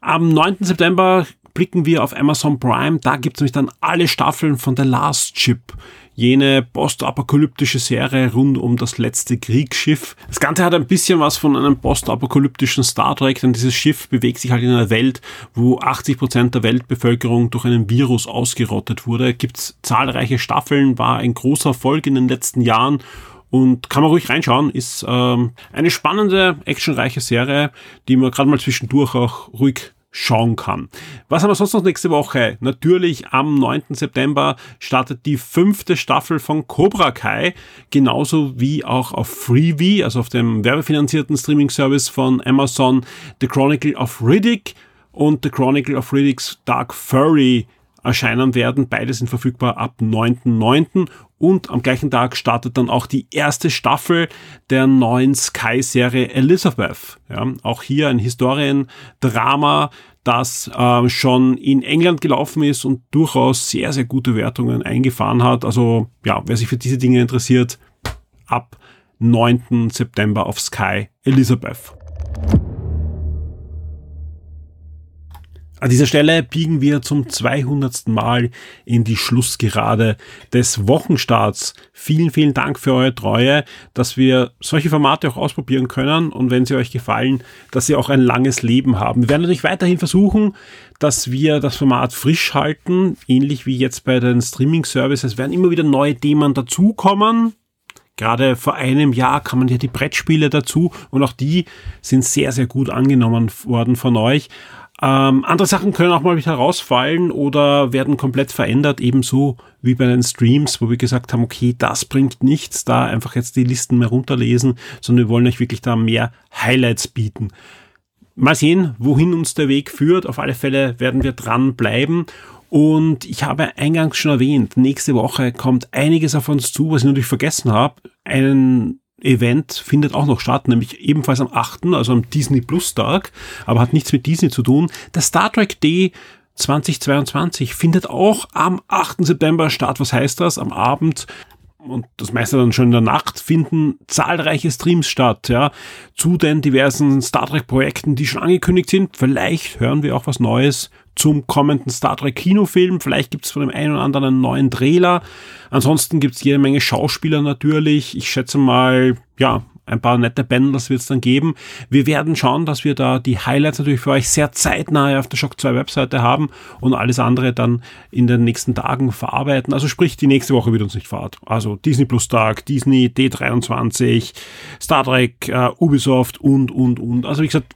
Am 9. September blicken wir auf Amazon Prime. Da gibt es nämlich dann alle Staffeln von The Last Ship jene postapokalyptische Serie rund um das letzte Kriegsschiff. Das Ganze hat ein bisschen was von einem postapokalyptischen Star Trek, denn dieses Schiff bewegt sich halt in einer Welt, wo 80 Prozent der Weltbevölkerung durch einen Virus ausgerottet wurde. Gibt zahlreiche Staffeln, war ein großer Erfolg in den letzten Jahren und kann man ruhig reinschauen. Ist ähm, eine spannende, actionreiche Serie, die man gerade mal zwischendurch auch ruhig schauen kann. Was haben wir sonst noch nächste Woche? Natürlich am 9. September startet die fünfte Staffel von Cobra Kai, genauso wie auch auf Freebie, also auf dem werbefinanzierten Streaming-Service von Amazon, The Chronicle of Riddick und The Chronicle of Riddick's Dark Furry erscheinen werden. Beide sind verfügbar ab 9.9. Und am gleichen Tag startet dann auch die erste Staffel der neuen Sky-Serie Elizabeth. Ja, auch hier ein Historiendrama, das äh, schon in England gelaufen ist und durchaus sehr, sehr gute Wertungen eingefahren hat. Also ja, wer sich für diese Dinge interessiert, ab 9. September auf Sky Elizabeth. An dieser Stelle biegen wir zum 200. Mal in die Schlussgerade des Wochenstarts. Vielen, vielen Dank für eure Treue, dass wir solche Formate auch ausprobieren können und wenn sie euch gefallen, dass sie auch ein langes Leben haben. Wir werden natürlich weiterhin versuchen, dass wir das Format frisch halten, ähnlich wie jetzt bei den Streaming-Services. Es werden immer wieder neue Themen dazukommen. Gerade vor einem Jahr kamen ja die Brettspiele dazu und auch die sind sehr, sehr gut angenommen worden von euch. Ähm, andere Sachen können auch mal wieder rausfallen oder werden komplett verändert, ebenso wie bei den Streams, wo wir gesagt haben, okay, das bringt nichts, da einfach jetzt die Listen mehr runterlesen, sondern wir wollen euch wirklich da mehr Highlights bieten. Mal sehen, wohin uns der Weg führt. Auf alle Fälle werden wir dranbleiben. Und ich habe eingangs schon erwähnt, nächste Woche kommt einiges auf uns zu, was ich natürlich vergessen habe. Einen Event findet auch noch statt, nämlich ebenfalls am 8., also am Disney Plus Tag, aber hat nichts mit Disney zu tun. Der Star Trek Day 2022 findet auch am 8. September statt. Was heißt das? Am Abend und das meiste dann schon in der Nacht finden zahlreiche Streams statt, ja, zu den diversen Star Trek Projekten, die schon angekündigt sind. Vielleicht hören wir auch was Neues zum kommenden Star Trek Kinofilm. Vielleicht gibt es von dem einen oder anderen einen neuen Trailer. Ansonsten gibt es jede Menge Schauspieler natürlich. Ich schätze mal, ja, ein paar nette Bänders wird es dann geben. Wir werden schauen, dass wir da die Highlights natürlich für euch sehr zeitnah auf der Shock 2 Webseite haben und alles andere dann in den nächsten Tagen verarbeiten. Also sprich, die nächste Woche wird uns nicht fahrt. Also Disney Plus Tag, Disney D23, Star Trek, uh, Ubisoft und, und, und. Also wie gesagt,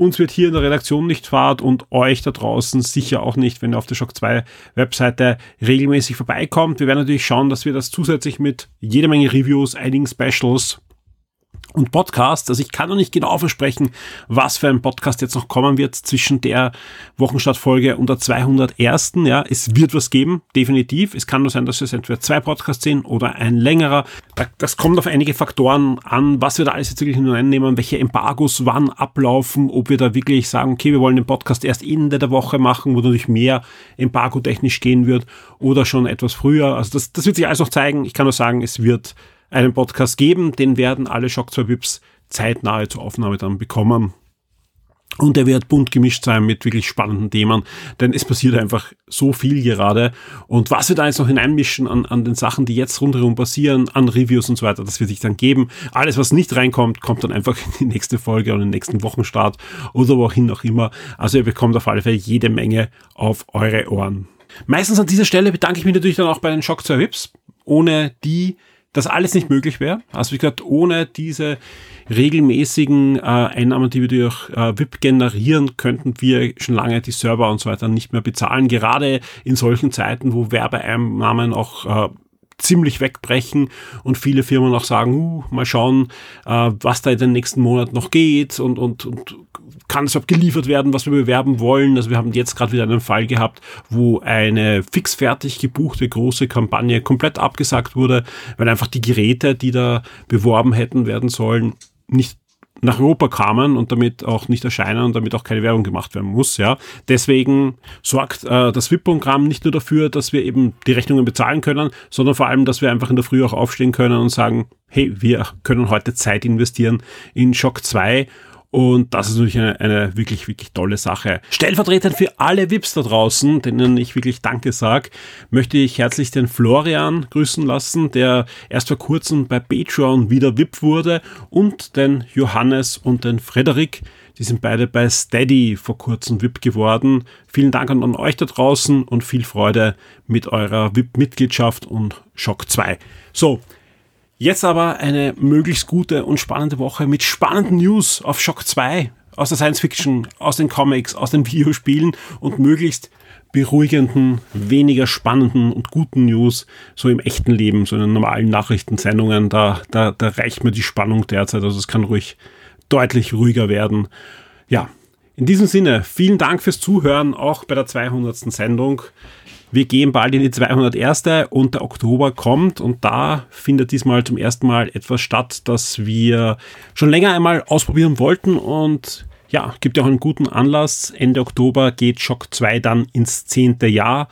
uns wird hier in der Redaktion nicht fahrt und euch da draußen sicher auch nicht, wenn ihr auf der Shock 2 Webseite regelmäßig vorbeikommt. Wir werden natürlich schauen, dass wir das zusätzlich mit jede Menge Reviews, einigen Specials und Podcasts. Also ich kann noch nicht genau versprechen, was für ein Podcast jetzt noch kommen wird zwischen der Wochenstartfolge und der 201. Ja, es wird was geben, definitiv. Es kann nur sein, dass es entweder zwei Podcasts sind oder ein längerer. Das kommt auf einige Faktoren an, was wir da alles jetzt wirklich hineinnehmen, welche Embargos wann ablaufen, ob wir da wirklich sagen, okay, wir wollen den Podcast erst Ende der Woche machen, wo natürlich mehr embargo-technisch gehen wird oder schon etwas früher. Also das, das wird sich alles noch zeigen. Ich kann nur sagen, es wird einen Podcast geben. Den werden alle Shock 2 Vips zeitnahe zur Aufnahme dann bekommen. Und er wird bunt gemischt sein mit wirklich spannenden Themen, denn es passiert einfach so viel gerade. Und was wir da jetzt noch hineinmischen an, an den Sachen, die jetzt rundherum passieren, an Reviews und so weiter, das wird sich dann geben. Alles, was nicht reinkommt, kommt dann einfach in die nächste Folge oder den nächsten Wochenstart oder wohin auch immer. Also ihr bekommt auf alle Fälle jede Menge auf eure Ohren. Meistens an dieser Stelle bedanke ich mich natürlich dann auch bei den Shock 2 Vips, ohne die das alles nicht möglich wäre. Also wie gesagt, ohne diese regelmäßigen äh, Einnahmen, die wir durch äh, VIP generieren, könnten wir schon lange die Server und so weiter nicht mehr bezahlen. Gerade in solchen Zeiten, wo Werbeeinnahmen auch äh, ziemlich wegbrechen und viele Firmen auch sagen, uh, mal schauen, äh, was da in den nächsten Monaten noch geht und, und, und kann es geliefert werden, was wir bewerben wollen. Also wir haben jetzt gerade wieder einen Fall gehabt, wo eine fixfertig gebuchte große Kampagne komplett abgesagt wurde, weil einfach die Geräte, die da beworben hätten werden sollen, nicht nach Europa kamen und damit auch nicht erscheinen und damit auch keine Werbung gemacht werden muss. Ja, deswegen sorgt äh, das VIP-Programm nicht nur dafür, dass wir eben die Rechnungen bezahlen können, sondern vor allem, dass wir einfach in der Früh auch aufstehen können und sagen, hey, wir können heute Zeit investieren in Shock 2 und das ist natürlich eine, eine wirklich, wirklich tolle Sache. Stellvertretend für alle VIPs da draußen, denen ich wirklich Danke sag, möchte ich herzlich den Florian grüßen lassen, der erst vor kurzem bei Patreon wieder VIP wurde und den Johannes und den Frederik. Die sind beide bei Steady vor kurzem VIP geworden. Vielen Dank an euch da draußen und viel Freude mit eurer VIP-Mitgliedschaft und Schock 2. So, Jetzt aber eine möglichst gute und spannende Woche mit spannenden News auf Shock 2 aus der Science Fiction, aus den Comics, aus den Videospielen und möglichst beruhigenden, weniger spannenden und guten News so im echten Leben, so in den normalen Nachrichtensendungen. Da, da, da reicht mir die Spannung derzeit. Also es kann ruhig deutlich ruhiger werden. Ja, in diesem Sinne, vielen Dank fürs Zuhören, auch bei der 200. Sendung. Wir gehen bald in die 201. und der Oktober kommt und da findet diesmal zum ersten Mal etwas statt, das wir schon länger einmal ausprobieren wollten und ja, gibt ja auch einen guten Anlass. Ende Oktober geht Shock 2 dann ins zehnte Jahr.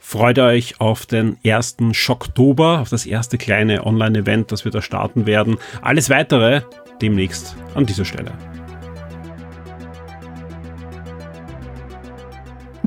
Freut euch auf den ersten Schocktober, auf das erste kleine Online-Event, das wir da starten werden. Alles weitere demnächst an dieser Stelle.